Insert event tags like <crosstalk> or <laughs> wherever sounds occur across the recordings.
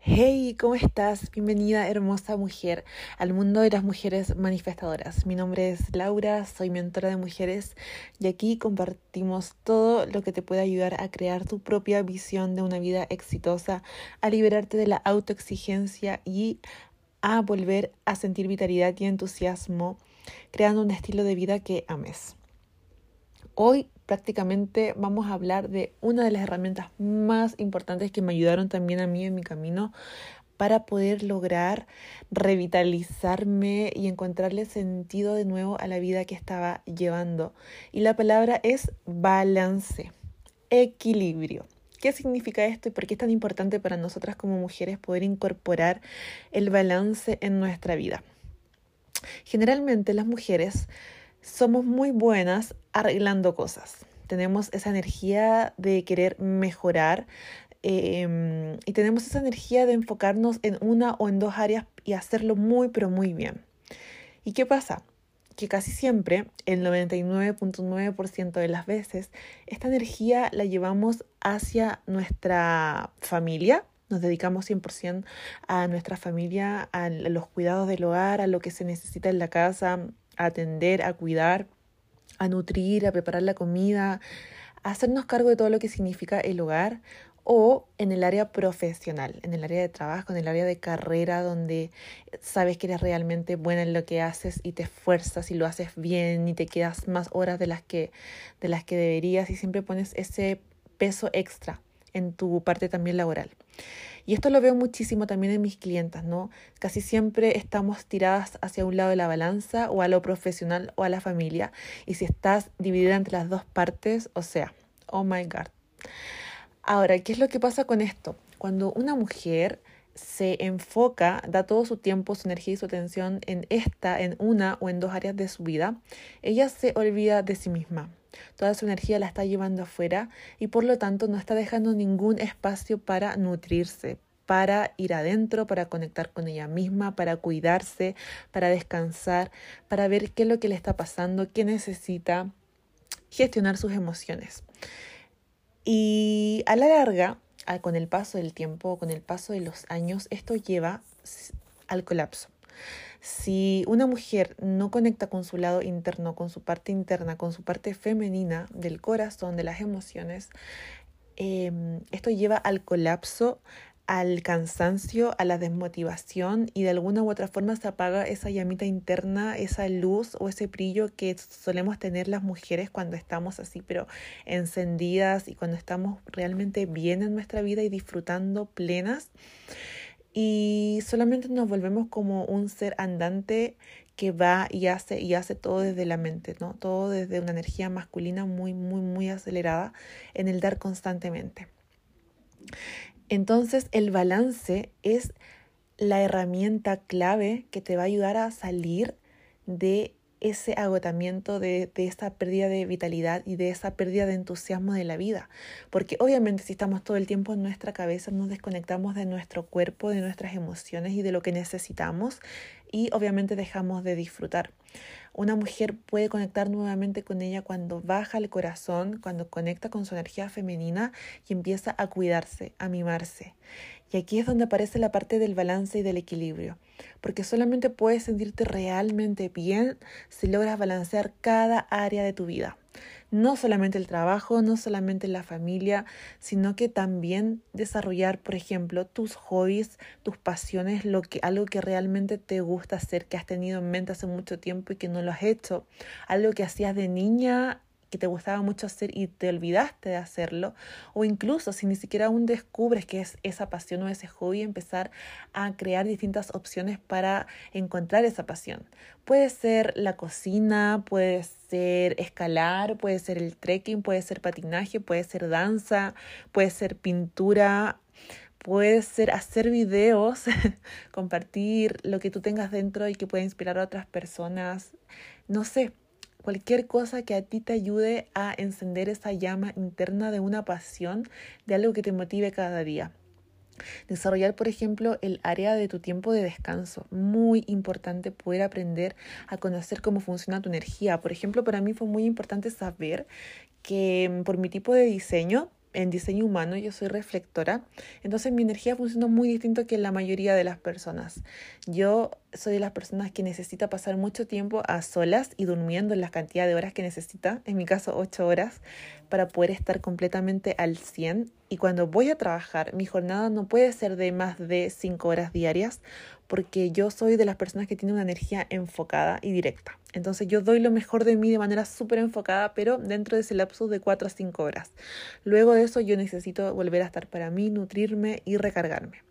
Hey, ¿cómo estás? Bienvenida, hermosa mujer, al mundo de las mujeres manifestadoras. Mi nombre es Laura, soy mentora de mujeres y aquí compartimos todo lo que te puede ayudar a crear tu propia visión de una vida exitosa, a liberarte de la autoexigencia y a volver a sentir vitalidad y entusiasmo, creando un estilo de vida que ames. Hoy prácticamente vamos a hablar de una de las herramientas más importantes que me ayudaron también a mí en mi camino para poder lograr revitalizarme y encontrarle sentido de nuevo a la vida que estaba llevando. Y la palabra es balance, equilibrio. ¿Qué significa esto y por qué es tan importante para nosotras como mujeres poder incorporar el balance en nuestra vida? Generalmente las mujeres somos muy buenas arreglando cosas. Tenemos esa energía de querer mejorar em, y tenemos esa energía de enfocarnos en una o en dos áreas y hacerlo muy, pero muy bien. ¿Y qué pasa? Que casi siempre, el 99.9% de las veces, esta energía la llevamos hacia nuestra familia, nos dedicamos 100% a nuestra familia, a los cuidados del hogar, a lo que se necesita en la casa, atender, a cuidar, a nutrir, a preparar la comida, a hacernos cargo de todo lo que significa el hogar o en el área profesional, en el área de trabajo, en el área de carrera, donde sabes que eres realmente buena en lo que haces y te esfuerzas y lo haces bien y te quedas más horas de las que, de las que deberías y siempre pones ese peso extra en tu parte también laboral. Y esto lo veo muchísimo también en mis clientas, ¿no? Casi siempre estamos tiradas hacia un lado de la balanza o a lo profesional o a la familia. Y si estás dividida entre las dos partes, o sea, oh my God. Ahora, ¿qué es lo que pasa con esto? Cuando una mujer se enfoca, da todo su tiempo, su energía y su atención en esta, en una o en dos áreas de su vida, ella se olvida de sí misma. Toda su energía la está llevando afuera y por lo tanto no está dejando ningún espacio para nutrirse, para ir adentro, para conectar con ella misma, para cuidarse, para descansar, para ver qué es lo que le está pasando, qué necesita, gestionar sus emociones. Y a la larga, con el paso del tiempo, con el paso de los años, esto lleva al colapso. Si una mujer no conecta con su lado interno, con su parte interna, con su parte femenina del corazón, de las emociones, em, esto lleva al colapso, al cansancio, a la desmotivación y de alguna u otra forma se apaga esa llamita interna, esa luz o ese brillo que solemos tener las mujeres cuando estamos así, pero encendidas y cuando estamos realmente bien en nuestra vida y disfrutando plenas. Y solamente nos volvemos como un ser andante que va y hace y hace todo desde la mente, ¿no? Todo desde una energía masculina muy, muy, muy acelerada en el dar constantemente. Entonces el balance es la herramienta clave que te va a ayudar a salir de ese agotamiento, de, de esa pérdida de vitalidad y de esa pérdida de entusiasmo de la vida. Porque obviamente si estamos todo el tiempo en nuestra cabeza, nos desconectamos de nuestro cuerpo, de nuestras emociones y de lo que necesitamos y obviamente dejamos de disfrutar. Una mujer puede conectar nuevamente con ella cuando baja el corazón, cuando conecta con su energía femenina y empieza a cuidarse, a mimarse. Y aquí es donde aparece la parte del balance y del equilibrio, porque solamente puedes sentirte realmente bien si logras balancear cada área de tu vida. No solamente el trabajo, no solamente la familia, sino que también desarrollar, por ejemplo, tus hobbies, tus pasiones, lo que, algo que realmente te gusta hacer, que has tenido en mente hace mucho tiempo y que no lo has hecho, algo que hacías de niña que te gustaba mucho hacer y te olvidaste de hacerlo, o incluso si ni siquiera aún descubres que es esa pasión o ese hobby, empezar a crear distintas opciones para encontrar esa pasión. Puede ser la cocina, puede ser escalar, puede ser el trekking, puede ser patinaje, puede ser danza, puede ser pintura, puede ser hacer videos, <laughs> compartir lo que tú tengas dentro y que pueda inspirar a otras personas. No sé, cualquier cosa que a ti te ayude a encender esa llama interna de una pasión, de algo que te motive cada día. Desarrollar, por ejemplo, el área de tu tiempo de descanso. Muy importante poder aprender a conocer cómo funciona tu energía. Por ejemplo, para mí fue muy importante saber que mm, por mi tipo de diseño, en diseño humano, yo soy reflectora, entonces mi energía funciona muy distinto que la mayoría de las personas. Yo soy de las personas que necesita pasar mucho tiempo a solas y durmiendo en la cantidad de horas que necesita, en mi caso 8 horas, para poder estar completamente al 100. Y cuando voy a trabajar, mi jornada no puede ser de más de 5 horas diarias, porque yo soy de las personas que tienen una energía enfocada y directa. Entonces yo doy lo mejor de mí de manera súper enfocada, pero dentro de ese lapso de 4 a 5 horas. Luego de eso yo necesito volver a estar para mí, nutrirme y recargarme.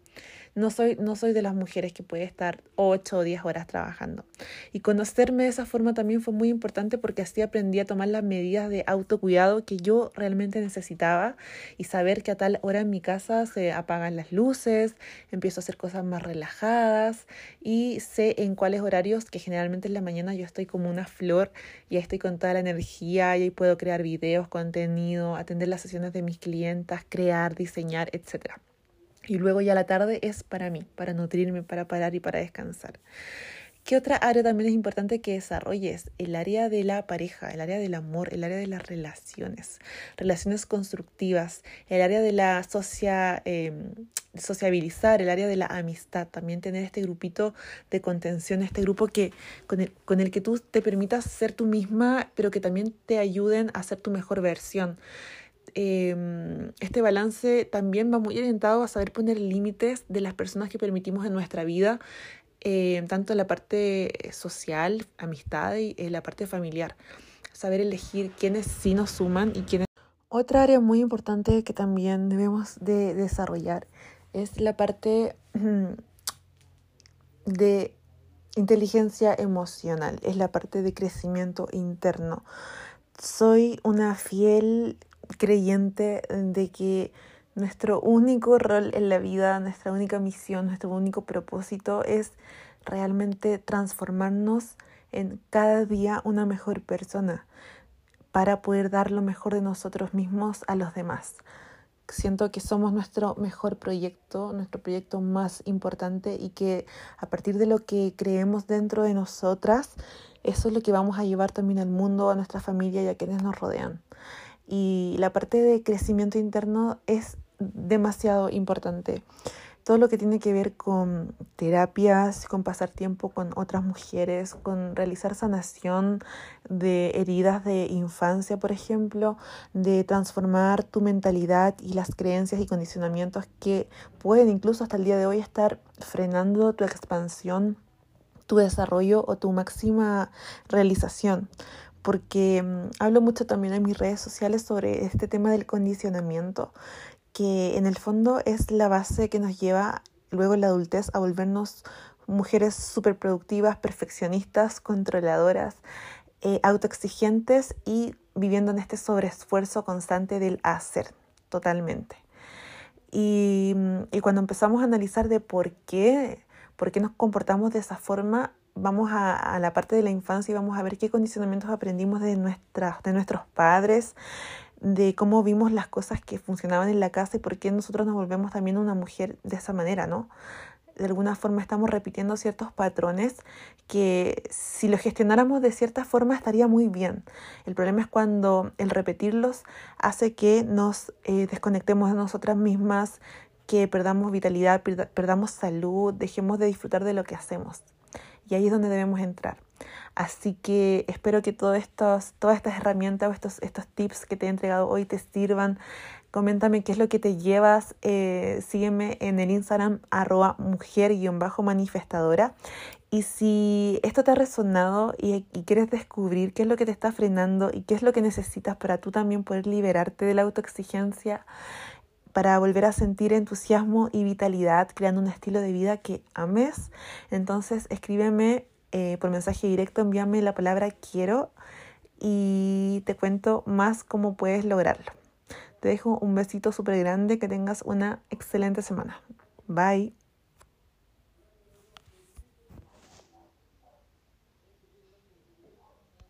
No soy, no soy de las mujeres que puede estar 8 o 10 horas trabajando. Y conocerme de esa forma también fue muy importante porque así aprendí a tomar las medidas de autocuidado que yo realmente necesitaba y saber que a tal hora en mi casa se apagan las luces, empiezo a hacer cosas más relajadas y sé en cuáles horarios, que generalmente en la mañana yo estoy como una flor y estoy con toda la energía y ahí puedo crear videos, contenido, atender las sesiones de mis clientas, crear, diseñar, etcétera. Y luego ya la tarde es para mí, para nutrirme, para parar y para descansar. ¿Qué otra área también es importante que desarrolles? El área de la pareja, el área del amor, el área de las relaciones, relaciones constructivas, el área de la socia, em, sociabilizar, el área de la amistad, también tener este grupito de contención, este grupo que, con el que tú te permitas ser tú misma, pero que también te ayuden a ser tu mejor versión. Em, este balance también va muy orientado a saber poner límites de las personas que permitimos en nuestra vida, eh, tanto en la parte social, amistad y en la parte familiar. Saber elegir quiénes sí nos suman y quiénes... Otra área muy importante que también debemos de desarrollar es la parte de inteligencia emocional, es la parte de crecimiento interno. Soy una fiel creyente de que nuestro único rol en la vida, nuestra única misión, nuestro único propósito es realmente transformarnos en cada día una mejor persona para poder dar lo mejor de nosotros mismos a los demás. Siento que somos nuestro mejor proyecto, nuestro proyecto más importante y que a partir de lo que creemos dentro de nosotras, eso es lo que vamos a llevar también al mundo, a nuestra familia y a quienes nos rodean. Y la parte de crecimiento interno es demasiado importante. Todo lo que tiene que ver con terapias, con pasar tiempo con otras mujeres, con realizar sanación de heridas de infancia, por ejemplo, de transformar tu mentalidad y las creencias y condicionamientos que pueden incluso hasta el día de hoy estar frenando tu expansión, tu desarrollo o tu máxima realización porque mm, hablo mucho también en mis redes sociales sobre este tema del condicionamiento, que en el fondo es la base que nos lleva luego en la adultez a volvernos mujeres súper productivas, perfeccionistas, controladoras, eh, autoexigentes y viviendo en este sobreesfuerzo constante del hacer totalmente. Y, mm, y cuando empezamos a analizar de por qué, por qué nos comportamos de esa forma, vamos a, la parte de la infancia y vamos a ver qué condicionamientos aprendimos de, nuestras, de nuestros padres, de cómo vimos las cosas que funcionaban en la casa y por qué nosotros nos volvemos también una mujer de esa manera, ¿no? De alguna forma estamos repitiendo ciertos patrones que si los gestionáramos de cierta forma estaría muy bien. El problema es cuando el repetirlos hace que nos eh, desconectemos de nosotras mismas, que perdamos vitalidad, perdamos salud, dejemos de disfrutar de lo que hacemos. Y ahí es donde debemos entrar. Así que espero que todas estas, todas estas herramientas o estos, estos tips que te he entregado hoy te sirvan. Coméntame qué es lo que te llevas. Eh, sígueme en el Instagram arroba mujer-manifestadora. Y si esto te ha resonado y, y, quieres descubrir qué es lo que te está frenando y qué es lo que necesitas para tú también poder liberarte de la autoexigencia, para volver a sentir entusiasmo y vitalidad creando un estilo de vida que ames. Entonces escríbeme eh, por mensaje directo, envíame la palabra quiero y te cuento más cómo puedes lograrlo. Te dejo un besito súper grande, que tengas una excelente semana. Bye.